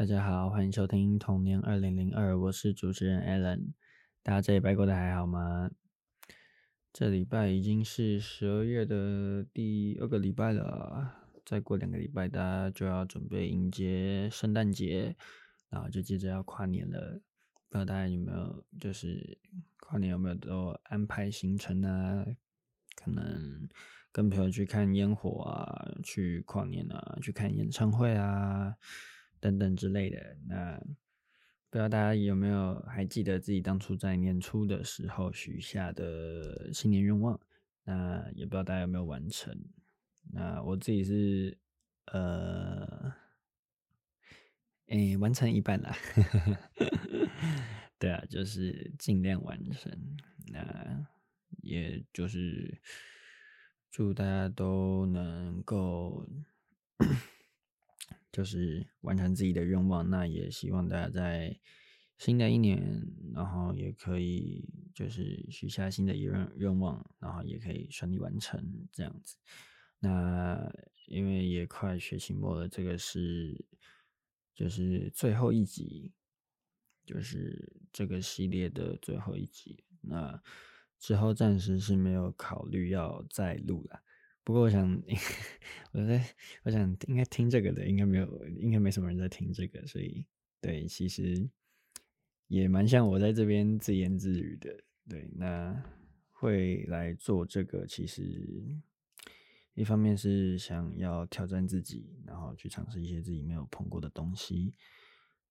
大家好，欢迎收听童年二零零二，我是主持人 Alan。大家这礼拜过得还好吗？这礼拜已经是十二月的第二个礼拜了，再过两个礼拜，大家就要准备迎接圣诞节，然后就接着要跨年了。不知道大家有没有，就是跨年有没有都安排行程啊？可能跟朋友去看烟火啊，去跨年啊，去看演唱会啊。等等之类的，那不知道大家有没有还记得自己当初在年初的时候许下的新年愿望？那也不知道大家有没有完成？那我自己是呃，哎、完成一半啦。对啊，就是尽量完成。那也就是祝大家都能够。就是完成自己的愿望，那也希望大家在新的一年，然后也可以就是许下新的愿愿望，然后也可以顺利完成这样子。那因为也快学期末了，这个是就是最后一集，就是这个系列的最后一集。那之后暂时是没有考虑要再录了。不过我想，我在我想应该听这个的，应该没有，应该没什么人在听这个，所以对，其实也蛮像我在这边自言自语的。对，那会来做这个，其实一方面是想要挑战自己，然后去尝试一些自己没有碰过的东西，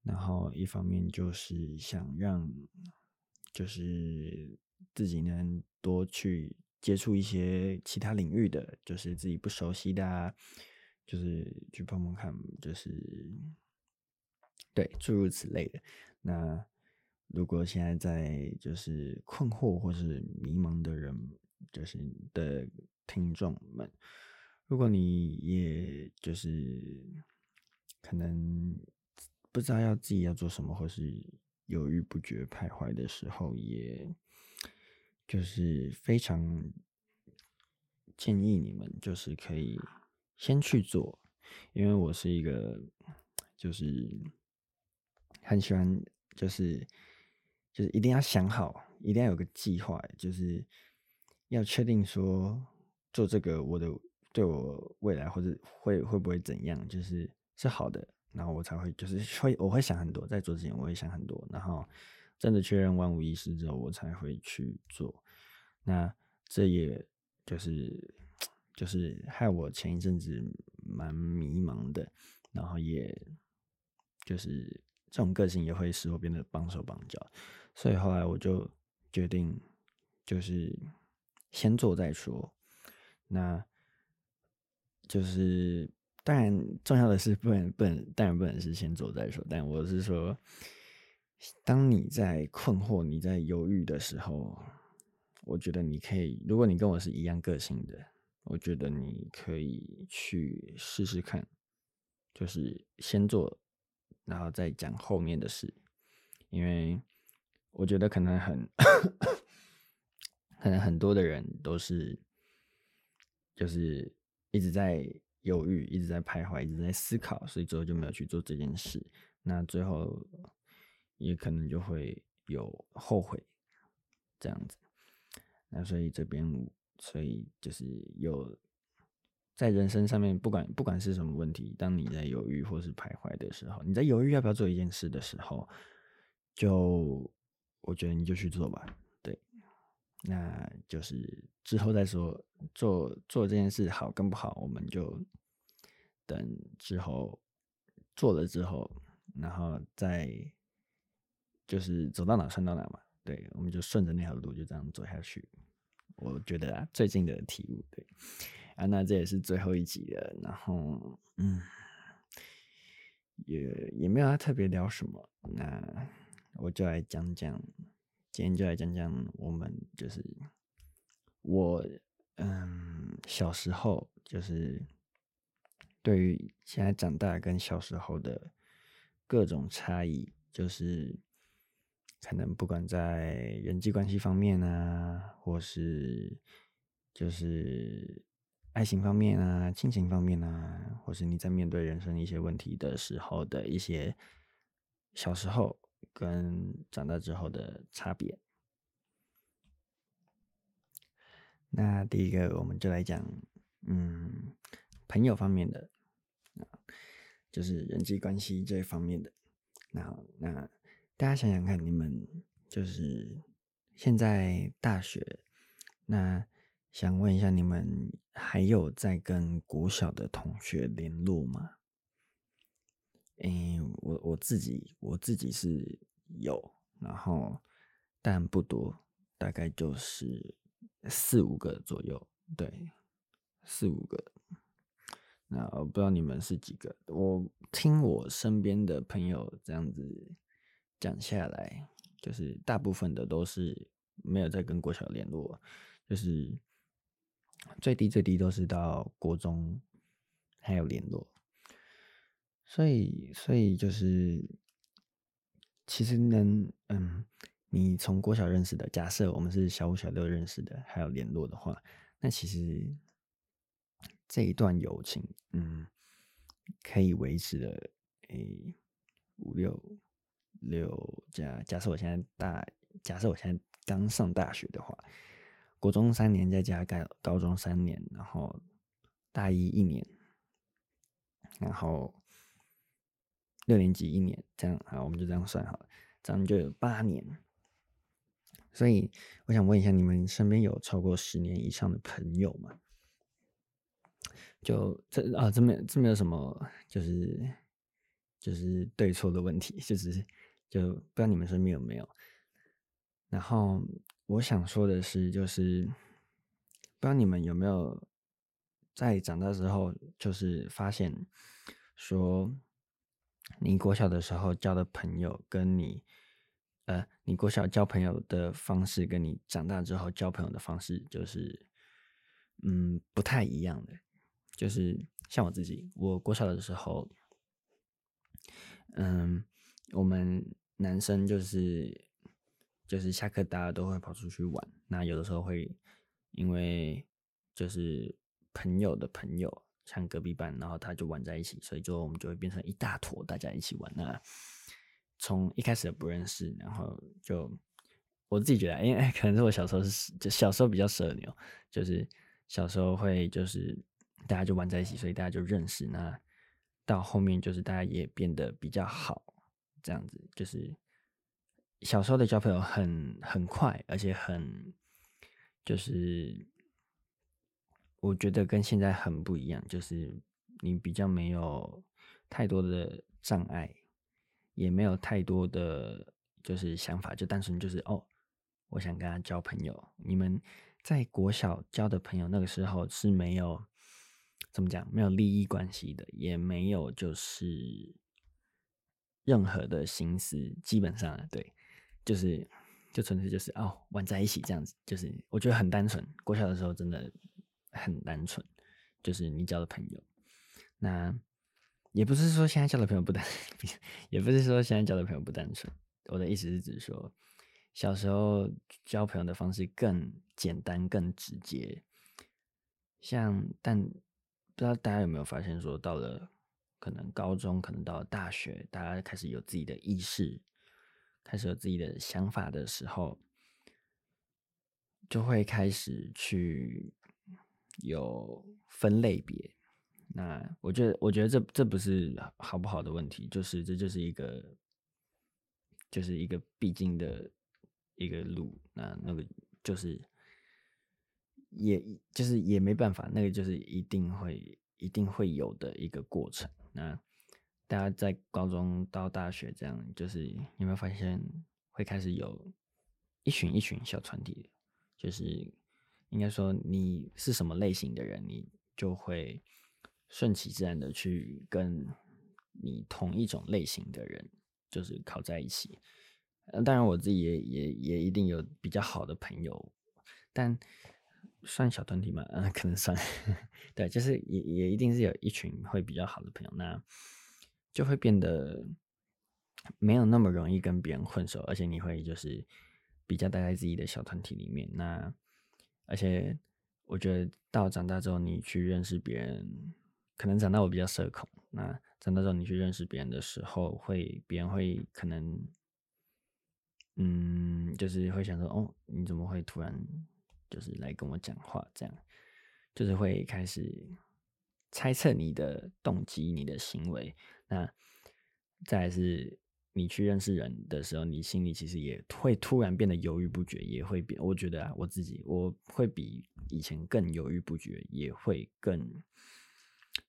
然后一方面就是想让，就是自己能多去。接触一些其他领域的，就是自己不熟悉的啊，就是去碰碰看，就是对诸如此类的。那如果现在在就是困惑或是迷茫的人，就是的听众们，如果你也就是可能不知道要自己要做什么，或是犹豫不决、徘徊的时候，也。就是非常建议你们，就是可以先去做，因为我是一个就是很喜欢，就是就是一定要想好，一定要有个计划，就是要确定说做这个我的对我未来或者会会不会怎样，就是是好的，然后我才会就是会我会想很多，在做之前我会想很多，然后。真的确认万无一失之后，我才会去做。那这也就是就是害我前一阵子蛮迷茫的，然后也就是这种个性也会使我变得绑手绑脚。所以后来我就决定，就是先做再说。那就是当然重要的是不能不能，当然不能是先做再说，但我是说。当你在困惑、你在犹豫的时候，我觉得你可以，如果你跟我是一样个性的，我觉得你可以去试试看，就是先做，然后再讲后面的事，因为我觉得可能很，可能很多的人都是，就是一直在犹豫、一直在徘徊、一直在思考，所以最后就没有去做这件事。那最后。也可能就会有后悔这样子，那所以这边，所以就是有在人生上面，不管不管是什么问题，当你在犹豫或是徘徊的时候，你在犹豫要不要做一件事的时候，就我觉得你就去做吧，对，那就是之后再说，做做这件事好跟不好，我们就等之后做了之后，然后再。就是走到哪算到哪嘛，对，我们就顺着那条路就这样走下去。我觉得啊，最近的体悟，对啊，那这也是最后一集了，然后嗯，也也没有要特别聊什么，那我就来讲讲，今天就来讲讲我们就是我嗯小时候就是对于现在长大跟小时候的各种差异，就是。可能不管在人际关系方面啊，或是就是爱情方面啊、亲情方面啊，或是你在面对人生一些问题的时候的一些小时候跟长大之后的差别。那第一个，我们就来讲，嗯，朋友方面的，就是人际关系这一方面的。那那大家想想看，你们就是现在大学，那想问一下，你们还有在跟国小的同学联络吗？嗯，我我自己我自己是有，然后但不多，大概就是。四五个左右，对，四五个。那我不知道你们是几个？我听我身边的朋友这样子讲下来，就是大部分的都是没有在跟国小联络，就是最低最低都是到国中还有联络。所以，所以就是其实能，嗯。你从国小认识的，假设我们是小五、小六认识的，还有联络的话，那其实这一段友情，嗯，可以维持的，诶、五六六加，假设我现在大，假设我现在刚上大学的话，国中三年再加高高中三年，然后大一一年，然后六年级一年，这样啊，我们就这样算好了，这样就有八年。所以我想问一下，你们身边有超过十年以上的朋友吗？就这啊，这没这没有什么，就是就是对错的问题，就是就不知道你们身边有没有。然后我想说的是，就是不知道你们有没有在长大之后，就是发现说，你国小的时候交的朋友跟你。呃，你国小交朋友的方式，跟你长大之后交朋友的方式，就是，嗯，不太一样的。就是像我自己，我国小的时候，嗯，我们男生就是，就是下课大家都会跑出去玩。那有的时候会因为就是朋友的朋友，像隔壁班，然后他就玩在一起，所以就我们就会变成一大坨，大家一起玩。那从一开始不认识，然后就我自己觉得，因为可能是我小时候是就小时候比较社牛，就是小时候会就是大家就玩在一起，所以大家就认识。那到后面就是大家也变得比较好，这样子就是小时候的交朋友很很快，而且很就是我觉得跟现在很不一样，就是你比较没有太多的障碍。也没有太多的就是想法，就单纯就是哦，我想跟他交朋友。你们在国小交的朋友，那个时候是没有怎么讲，没有利益关系的，也没有就是任何的心思，基本上对，就是就纯粹就是哦玩在一起这样子，就是我觉得很单纯。国小的时候真的很单纯，就是你交的朋友，那。也不是说现在交的朋友不单，也不是说现在交的朋友不单纯。我的意思是指说，小时候交朋友的方式更简单、更直接。像，但不知道大家有没有发现，说到了可能高中，可能到大学，大家开始有自己的意识，开始有自己的想法的时候，就会开始去有分类别。那我觉得，我觉得这这不是好不好的问题，就是这就是一个，就是一个必经的一个路。那那个就是，也就是也没办法，那个就是一定会一定会有的一个过程。那大家在高中到大学这样，就是有没有发现会开始有一群一群小团体？就是应该说你是什么类型的人，你就会。顺其自然的去跟你同一种类型的人，就是靠在一起。当然我自己也也也一定有比较好的朋友，但算小团体嘛，嗯，可能算。对，就是也也一定是有一群会比较好的朋友，那就会变得没有那么容易跟别人混熟，而且你会就是比较待在自己的小团体里面。那而且我觉得到长大之后，你去认识别人。可能长大我比较社恐，那长大之后你去认识别人的时候，会别人会可能，嗯，就是会想说，哦，你怎么会突然就是来跟我讲话？这样，就是会开始猜测你的动机、你的行为。那再来是。你去认识人的时候，你心里其实也会突然变得犹豫不决，也会变。我觉得啊，我自己我会比以前更犹豫不决，也会更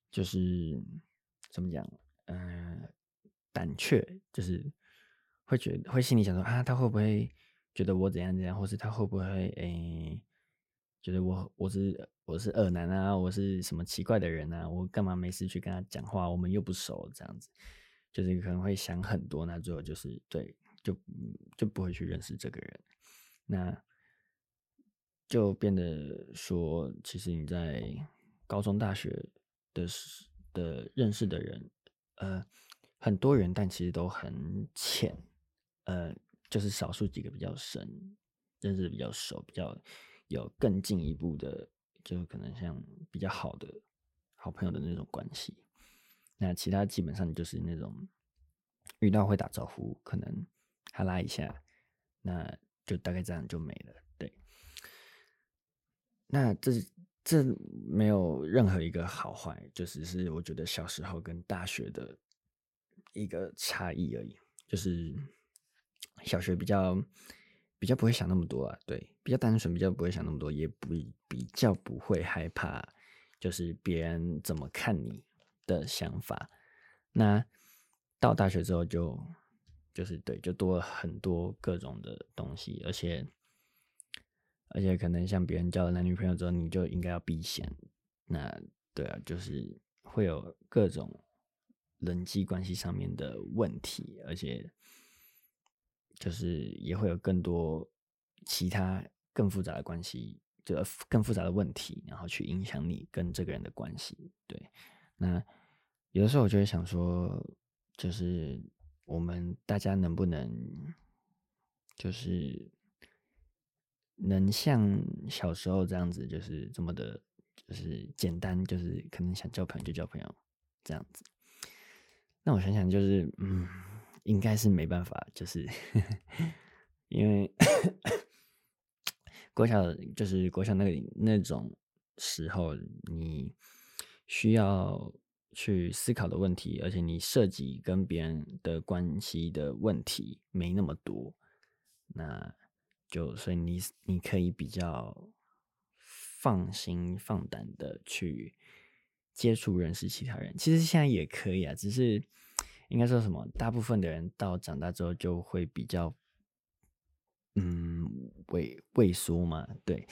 就是怎么讲，嗯、呃，胆怯，就是会觉得会心里想说啊，他会不会觉得我怎样怎样，或是他会不会诶、觉得我我是我是恶男啊，我是什么奇怪的人啊，我干嘛没事去跟他讲话？我们又不熟，这样子。就是可能会想很多，那最后就是对，就就不会去认识这个人，那就变得说，其实你在高中、大学的的认识的人，呃，很多人，但其实都很浅，呃，就是少数几个比较深，认识的比较熟，比较有更进一步的，就可能像比较好的好朋友的那种关系。那其他基本上就是那种遇到会打招呼，可能哈拉一下，那就大概这样就没了。对，那这这没有任何一个好坏，就只是我觉得小时候跟大学的一个差异而已。就是小学比较比较不会想那么多啊，对，比较单纯，比较不会想那么多，也不比较不会害怕，就是别人怎么看你。的想法，那到大学之后就就是对，就多了很多各种的东西，而且而且可能像别人交了男女朋友之后，你就应该要避嫌。那对啊，就是会有各种人际关系上面的问题，而且就是也会有更多其他更复杂的关系，就更复杂的问题，然后去影响你跟这个人的关系。对，那。有的时候我就会想说，就是我们大家能不能，就是能像小时候这样子，就是这么的，就是简单，就是可能想交朋友就交朋友这样子。那我想想，就是嗯，应该是没办法，就是 因为国小就是国小那个那种时候，你需要。去思考的问题，而且你涉及跟别人的关系的问题没那么多，那就所以你你可以比较放心放胆的去接触认识其他人。其实现在也可以啊，只是应该说什么，大部分的人到长大之后就会比较嗯畏畏缩嘛，对。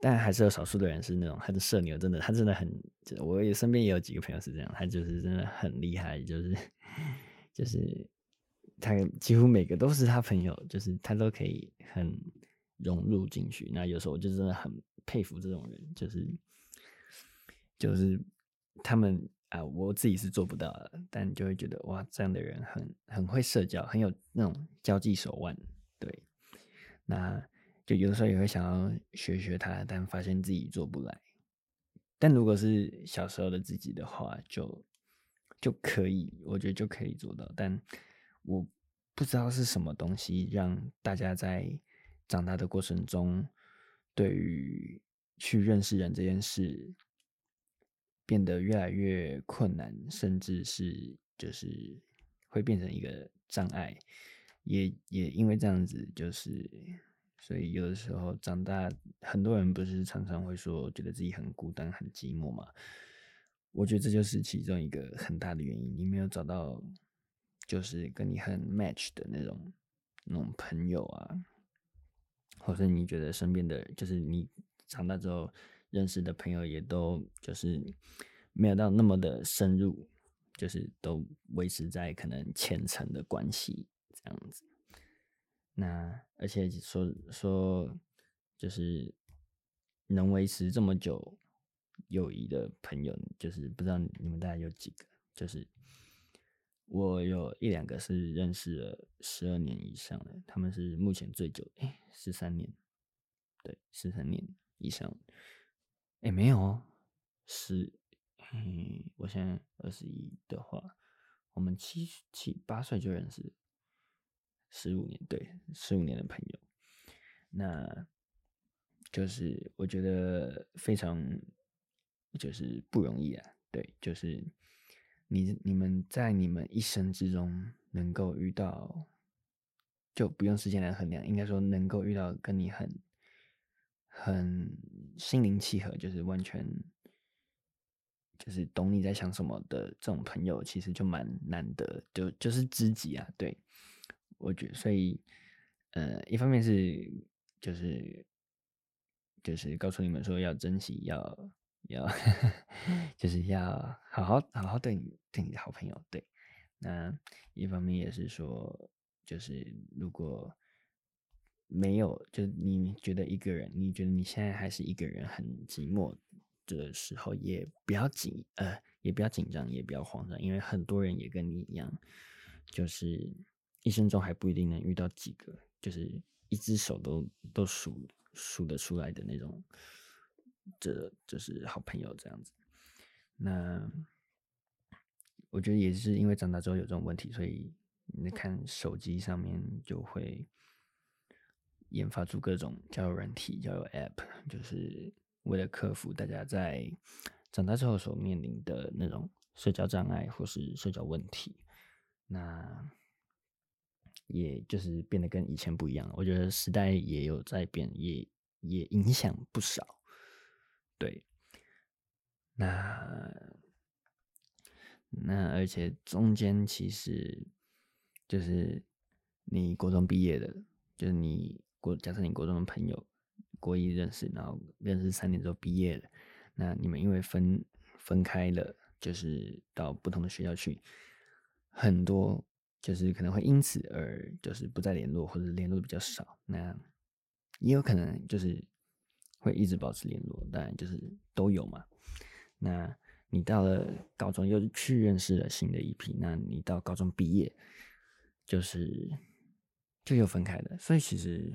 但还是有少数的人是那种他的社牛，真的，他真的很，我也身边也有几个朋友是这样，他就是真的很厉害，就是 就是他几乎每个都是他朋友，就是他都可以很融入进去。那有时候我就真的很佩服这种人，就是就是他们啊，我自己是做不到的，但就会觉得哇，这样的人很很会社交，很有那种交际手腕，对，那。就有的时候也会想要学学他，但发现自己做不来。但如果是小时候的自己的话，就就可以，我觉得就可以做到。但我不知道是什么东西让大家在长大的过程中，对于去认识人这件事变得越来越困难，甚至是就是会变成一个障碍。也也因为这样子，就是。所以有的时候长大，很多人不是常常会说，觉得自己很孤单、很寂寞嘛？我觉得这就是其中一个很大的原因。你没有找到，就是跟你很 match 的那种那种朋友啊，或者你觉得身边的，就是你长大之后认识的朋友，也都就是没有到那么的深入，就是都维持在可能浅层的关系这样子。那而且说说，就是能维持这么久友谊的朋友，就是不知道你们大概有几个？就是我有一两个是认识了十二年以上的，他们是目前最久，哎，十三年，对，十三年以上，哎，没有哦，十，嗯，我现在二十一的话，我们七七八岁就认识，十五年，对，十五年的朋友，那就是我觉得非常就是不容易啊，对，就是你你们在你们一生之中能够遇到。就不用时间来衡量，应该说能够遇到跟你很很心灵契合，就是完全就是懂你在想什么的这种朋友，其实就蛮难得，就就是知己啊。对，我觉得，所以呃，一方面是就是就是告诉你们说要珍惜，要要 就是要好好好好对你对你的好朋友。对，那一方面也是说。就是如果没有，就你觉得一个人，你觉得你现在还是一个人很寂寞的时候，也不要紧，呃，也不要紧张，也不要慌张，因为很多人也跟你一样，就是一生中还不一定能遇到几个，就是一只手都都数数得出来的那种，这就是好朋友这样子。那我觉得也是因为长大之后有这种问题，所以。你看手机上面就会研发出各种交友软体、交友 App，就是为了克服大家在长大之后所面临的那种社交障碍或是社交问题。那也就是变得跟以前不一样了。我觉得时代也有在变，也也影响不少。对，那那而且中间其实。就是你国中毕业的，就是你国假设你国中的朋友，国一认识，然后认识三年之后毕业了，那你们因为分分开了，就是到不同的学校去，很多就是可能会因此而就是不再联络，或者联络的比较少。那也有可能就是会一直保持联络，当然就是都有嘛。那你到了高中又去认识了新的一批，那你到高中毕业。就是就又分开了，所以其实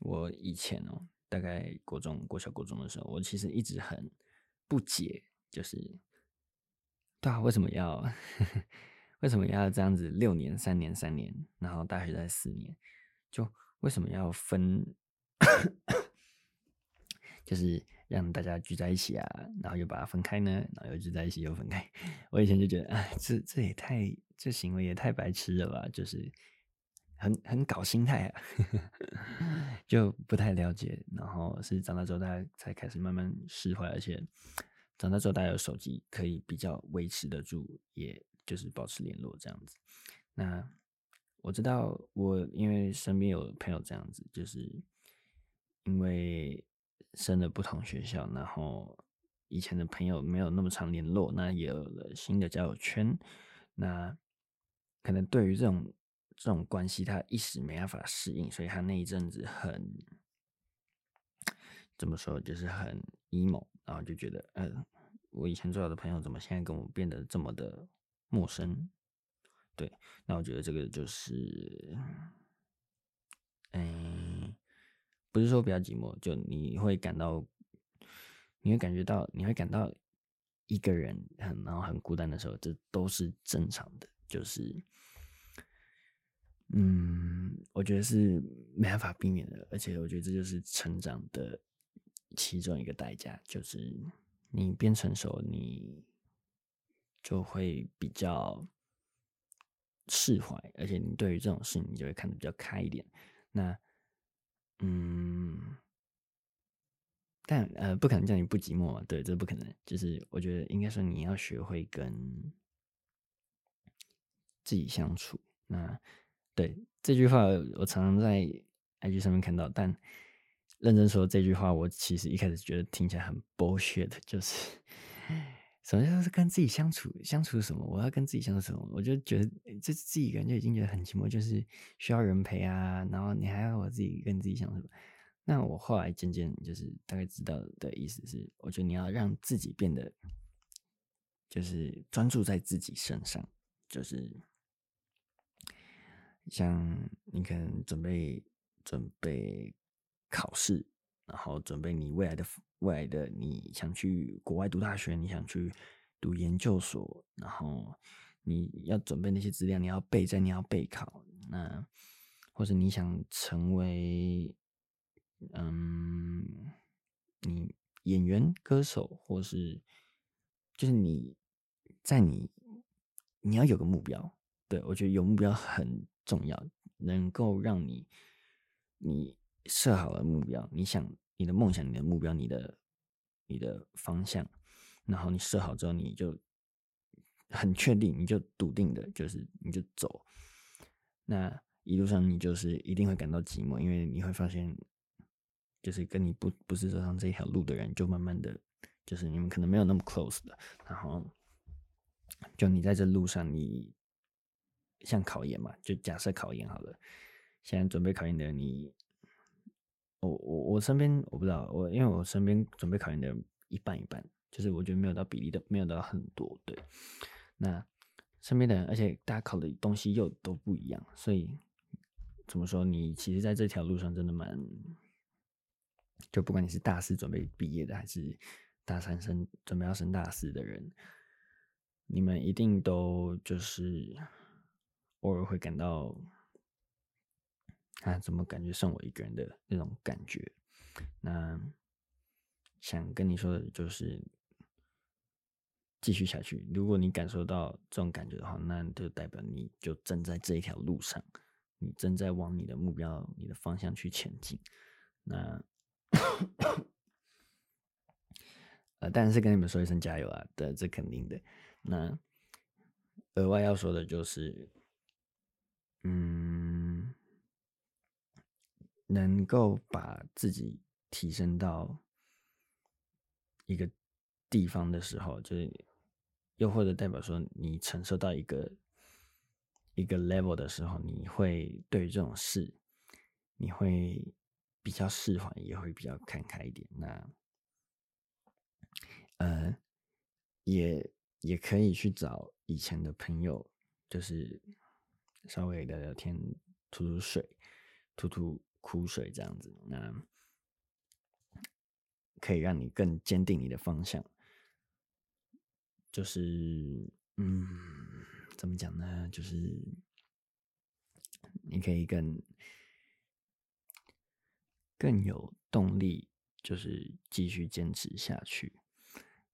我以前哦，大概国中、国小、国中的时候，我其实一直很不解，就是对啊，为什么要 为什么要这样子六年、三年、三年，然后大学在四年，就为什么要分？就是让大家聚在一起啊，然后又把它分开呢，然后又聚在一起又分开。我以前就觉得，哎，这这也太这行为也太白痴了吧，就是很很搞心态啊，就不太了解。然后是长大之后，大家才开始慢慢释怀，而且长大之后，大家有手机可以比较维持得住，也就是保持联络这样子。那我知道，我因为身边有朋友这样子，就是因为。升了不同学校，然后以前的朋友没有那么常联络，那也有了新的交友圈，那可能对于这种这种关系，他一时没办法适应，所以他那一阵子很怎么说，就是很 emo，然后就觉得，嗯、呃，我以前最好的朋友怎么现在跟我变得这么的陌生？对，那我觉得这个就是，嗯。不是说比较寂寞，就你会感到，你会感觉到，你会感到一个人很然后很孤单的时候，这都是正常的。就是，嗯，我觉得是没办法避免的，而且我觉得这就是成长的其中一个代价，就是你变成熟，你就会比较释怀，而且你对于这种事，你就会看得比较开一点。那。嗯，但呃，不可能叫你不寂寞嘛，对，这不可能。就是我觉得应该说你要学会跟自己相处。那对这句话，我常常在 IG 上面看到，但认真说这句话，我其实一开始觉得听起来很 bullshit，就是。首先是跟自己相处，相处什么？我要跟自己相处什么？我就觉得这自己一个人就已经觉得很寂寞，就是需要人陪啊。然后你还要我自己跟自己相处。那我后来渐渐就是大概知道的意思是，我觉得你要让自己变得就是专注在自己身上，就是像你可能准备准备考试，然后准备你未来的。未来的你想去国外读大学，你想去读研究所，然后你要准备那些资料，你要备战，你要备考，那或者你想成为，嗯，你演员、歌手，或是就是你在你你要有个目标，对，我觉得有目标很重要，能够让你你设好了目标，你想你的梦想、你的目标、你的你的方向。然后你设好之后，你就很确定，你就笃定的，就是你就走。那一路上你就是一定会感到寂寞，因为你会发现，就是跟你不不是走上这条路的人，就慢慢的就是你们可能没有那么 close 的。然后就你在这路上，你像考研嘛，就假设考研好了，现在准备考研的，你，我我我身边我不知道，我因为我身边准备考研的人一半一半。就是我觉得没有到比例的，没有到很多。对，那身边的人，而且大家考的东西又都不一样，所以怎么说？你其实在这条路上真的蛮……就不管你是大四准备毕业的，还是大三升准备要升大四的人，你们一定都就是偶尔会感到啊，怎么感觉剩我一个人的那种感觉？那想跟你说的就是。继续下去。如果你感受到这种感觉的话，那就代表你就正在这一条路上，你正在往你的目标、你的方向去前进。那，呃，当然是跟你们说一声加油啊！对，这肯定的。那额外要说的就是，嗯，能够把自己提升到一个地方的时候，就是。又或者代表说，你承受到一个一个 level 的时候，你会对于这种事，你会比较释怀，也会比较看开一点。那，呃，也也可以去找以前的朋友，就是稍微聊聊天，吐吐水，吐吐苦水这样子，那可以让你更坚定你的方向。就是，嗯，怎么讲呢？就是你可以更更有动力，就是继续坚持下去。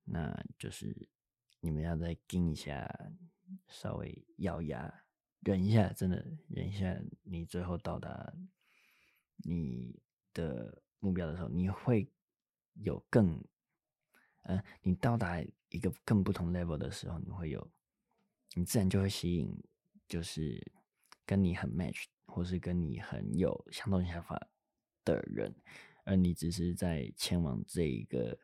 那就是你们要再盯一下，稍微咬牙忍一下，真的忍一下。你最后到达你的目标的时候，你会有更，嗯、呃，你到达。一个更不同 level 的时候，你会有，你自然就会吸引，就是跟你很 match，或是跟你很有相同想法的人，而你只是在前往这一个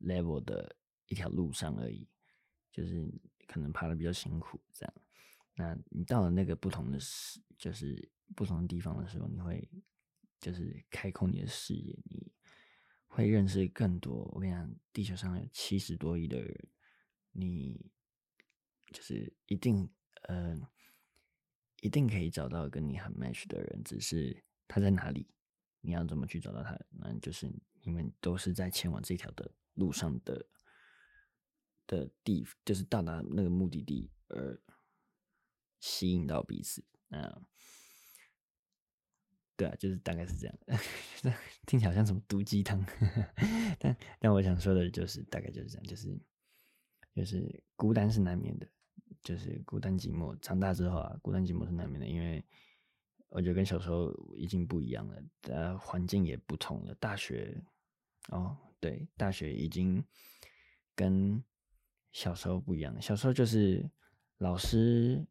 level 的一条路上而已，就是可能爬的比较辛苦这样。那你到了那个不同的视，就是不同的地方的时候，你会就是开阔你的视野，你会认识更多。我跟你讲，地球上有七十多亿的人。你就是一定，呃，一定可以找到跟你很 match 的人，只是他在哪里，你要怎么去找到他？那就是你们都是在前往这条的路上的的地，就是到达那个目的地而吸引到彼此。嗯对啊，就是大概是这样，听起来好像什么毒鸡汤，但但我想说的就是大概就是这样，就是。就是孤单是难免的，就是孤单寂寞。长大之后啊，孤单寂寞是难免的，因为我觉得跟小时候已经不一样了，呃，环境也不同了。大学，哦，对，大学已经跟小时候不一样。小时候就是老师、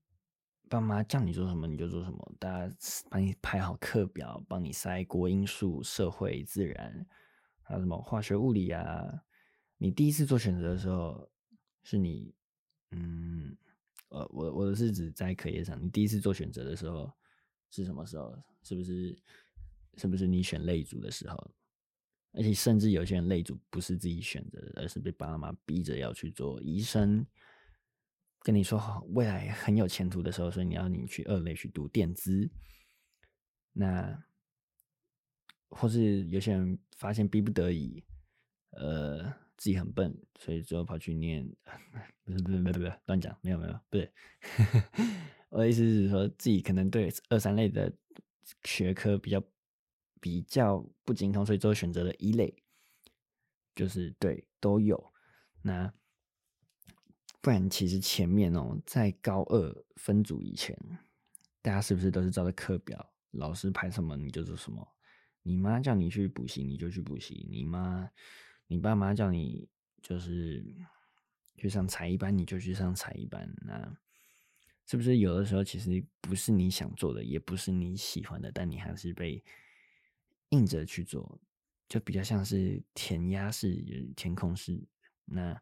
爸妈叫你做什么你就做什么，大家帮你排好课表，帮你塞国英数、社会、自然，还有什么化学、物理啊。你第一次做选择的时候。是你，嗯，呃，我我的是指在课业上，你第一次做选择的时候是什么时候？是不是是不是你选类组的时候？而且甚至有些人类组不是自己选择的，而是被爸妈逼着要去做医生，跟你说好未来很有前途的时候，所以你要你去二类去读电资。那或是有些人发现逼不得已，呃。自己很笨，所以最后跑去念，不是不是不是不是乱讲，没有没有，不是，我的意思是说自己可能对二三类的学科比较比较不精通，所以最后选择了一类，就是对都有。那不然其实前面哦，在高二分组以前，大家是不是都是照着课表，老师排什么你就做什么？你妈叫你去补习，你就去补习；你妈、你爸妈叫你就是去上才艺班，你就去上才艺班。那是不是有的时候其实不是你想做的，也不是你喜欢的，但你还是被硬着去做，就比较像是填鸭式、填空式。那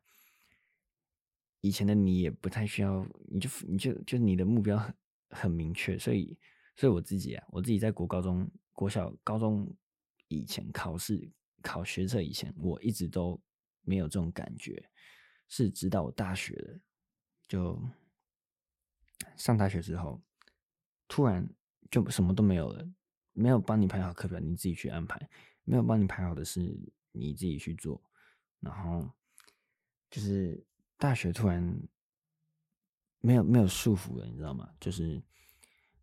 以前的你也不太需要，你就你就就你的目标很很明确，所以所以我自己啊，我自己在国高中。国小、高中以前考试考学测以前，我一直都没有这种感觉，是直到我大学了，就上大学之后，突然就什么都没有了，没有帮你排好课表，你自己去安排；没有帮你排好的事，你自己去做。然后就是大学突然没有没有束缚了，你知道吗？就是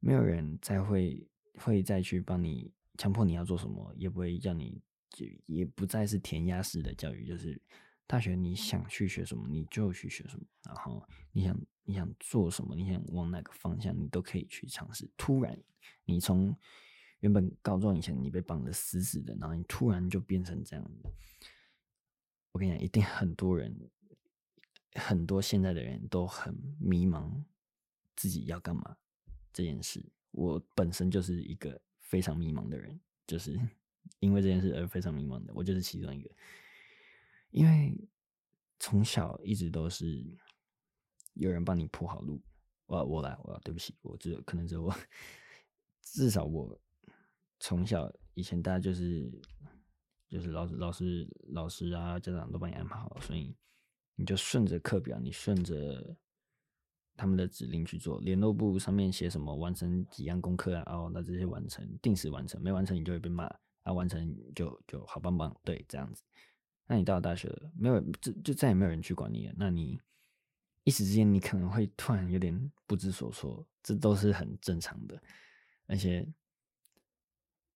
没有人再会。会再去帮你强迫你要做什么，也不会叫你，就也不再是填鸭式的教育，就是大学你想去学什么你就去学什么，然后你想你想做什么，你想往哪个方向，你都可以去尝试。突然，你从原本高中以前你被绑的死死的，然后你突然就变成这样，我跟你讲，一定很多人，很多现在的人都很迷茫，自己要干嘛这件事。我本身就是一个非常迷茫的人，就是 因为这件事而非常迷茫的。我就是其中一个，因为从小一直都是有人帮你铺好路。我我来，我对不起，我只有可能只有我，至少我从小以前大家就是就是老师老师老师啊家长都帮你安排好，所以你就顺着课表，你顺着。他们的指令去做，联络簿上面写什么，完成几样功课啊？哦，那这些完成，定时完成，没完成你就会被骂啊。完成就就好棒棒，对，这样子。那你到了大学了，没有，就就再也没有人去管你了。那你一时之间，你可能会突然有点不知所措，这都是很正常的。而且，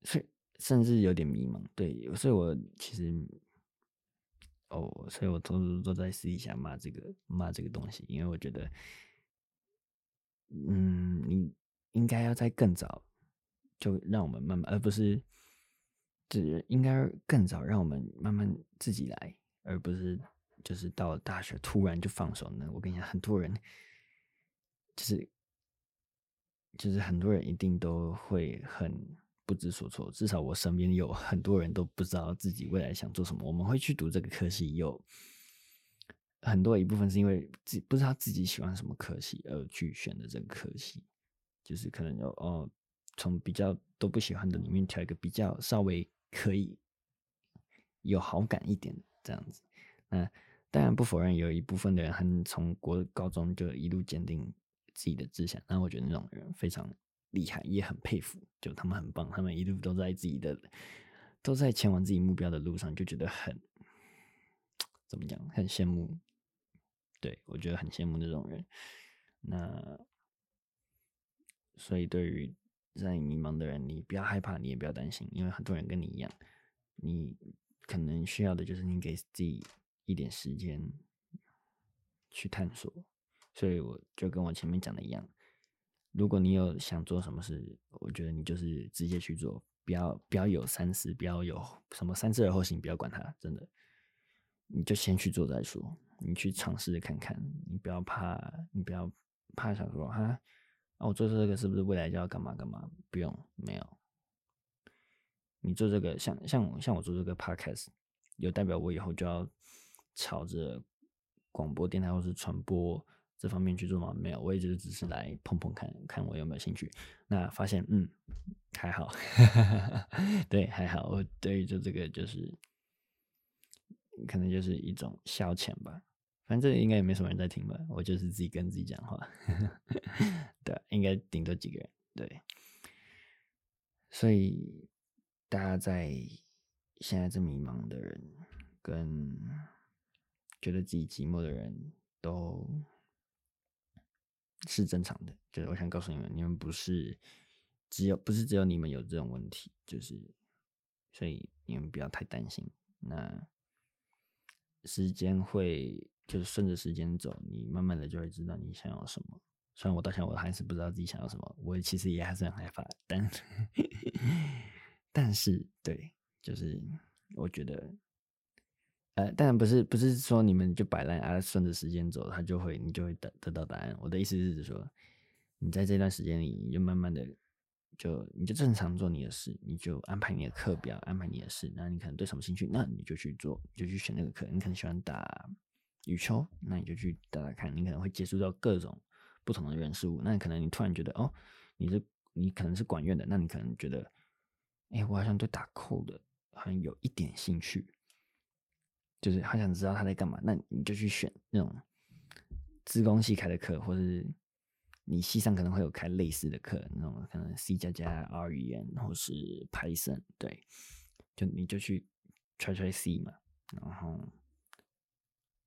所以甚至有点迷茫。对，所以我其实，哦，所以我偷偷都在私底下骂这个骂这个东西，因为我觉得。嗯，你应该要在更早就让我们慢慢，而不是只应该更早让我们慢慢自己来，而不是就是到了大学突然就放手呢。我跟你讲，很多人就是就是很多人一定都会很不知所措。至少我身边有很多人都不知道自己未来想做什么。我们会去读这个科系，有。很多一部分是因为自不知道自己喜欢什么科系而去选的这个科系，就是可能有哦，从比较都不喜欢的里面挑一个比较稍微可以有好感一点这样子。那当然不否认有一部分的人很从国高中就一路坚定自己的志向，那我觉得那种人非常厉害，也很佩服，就他们很棒，他们一路都在自己的都在前往自己目标的路上，就觉得很怎么讲，很羡慕。对，我觉得很羡慕那种人。那所以，对于在迷茫的人，你不要害怕，你也不要担心，因为很多人跟你一样，你可能需要的就是你给自己一点时间去探索。所以，我就跟我前面讲的一样，如果你有想做什么事，我觉得你就是直接去做，不要不要有三思，不要有什么三思而后行，不要管它，真的，你就先去做再说。你去尝试看看，你不要怕，你不要怕想说哈，啊，我做这个是不是未来就要干嘛干嘛？不用，没有。你做这个，像像像我做这个 podcast，有代表我以后就要朝着广播电台或是传播这方面去做吗？没有，我也就是只是来碰碰看看我有没有兴趣。那发现嗯还好，对还好，我对于做这个就是可能就是一种消遣吧。反正应该也没什么人在听吧，我就是自己跟自己讲话，对，应该顶多几个人，对。所以大家在现在这迷茫的人，跟觉得自己寂寞的人都是正常的。就是我想告诉你们，你们不是只有不是只有你们有这种问题，就是所以你们不要太担心。那时间会就是顺着时间走，你慢慢的就会知道你想要什么。虽然我到现在我还是不知道自己想要什么，我其实也还是很害怕，但 但是对，就是我觉得，呃，当然不是不是说你们就摆烂啊，顺着时间走，他就会你就会得得到答案。我的意思是说，你在这段时间里，你就慢慢的就你就正常做你的事，你就安排你的课表，安排你的事。那你可能对什么兴趣，那你就去做，就去选那个课。你可能喜欢打羽球，那你就去打打看。你可能会接触到各种。不同的人事物，那可能你突然觉得哦，你是你可能是管院的，那你可能觉得，哎、我好像对打扣的好像有一点兴趣，就是好想知道他在干嘛，那你就去选那种资工系开的课，或是你系上可能会有开类似的课，那种可能 C 加加、R 语言或是 Python，对，就你就去 try try C 嘛，然后，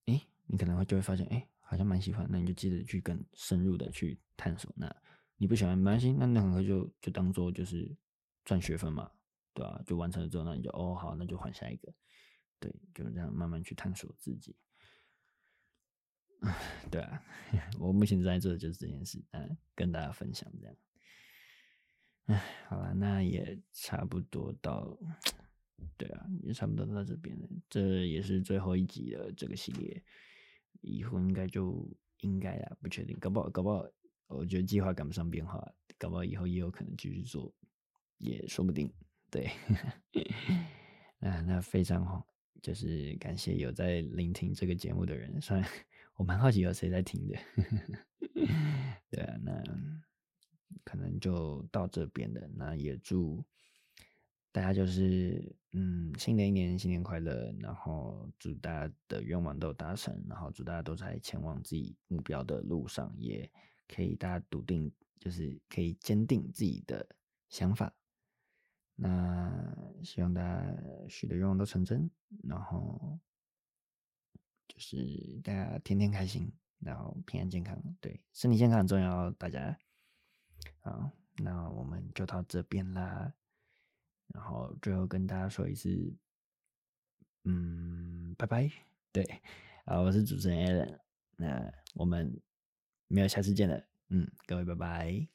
哎、你可能会就会发现，哎、好像蛮喜欢，那你就接着去更深入的去探索。那你不喜欢没关系，那那堂课就就当做就是赚学分嘛，对吧、啊？就完成了之后，那你就哦好，那就换下一个，对，就这样慢慢去探索自己。对啊，我目前在做的就是这件事，嗯，跟大家分享这样。哎，好了，那也差不多到，对啊，也差不多到这边了，这也是最后一集的这个系列。以后应该就应该啦，不确定，搞不好搞不好，我觉得计划赶不上变化，搞不好以后也有可能继续做，也说不定。对，啊，那非常好，就是感谢有在聆听这个节目的人，虽然我蛮好奇有谁在听的。对啊，那可能就到这边了，那也祝。大家就是，嗯，新的一年新年快乐，然后祝大家的愿望都达成，然后祝大家都在前往自己目标的路上，也可以大家笃定，就是可以坚定自己的想法。那希望大家许的愿望都成真，然后就是大家天天开心，然后平安健康，对，身体健康很重要，大家。好，那我们就到这边啦。然后最后跟大家说一次，嗯，拜拜。对，啊，我是主持人 Allen 那我们没有下次见了，嗯，各位拜拜。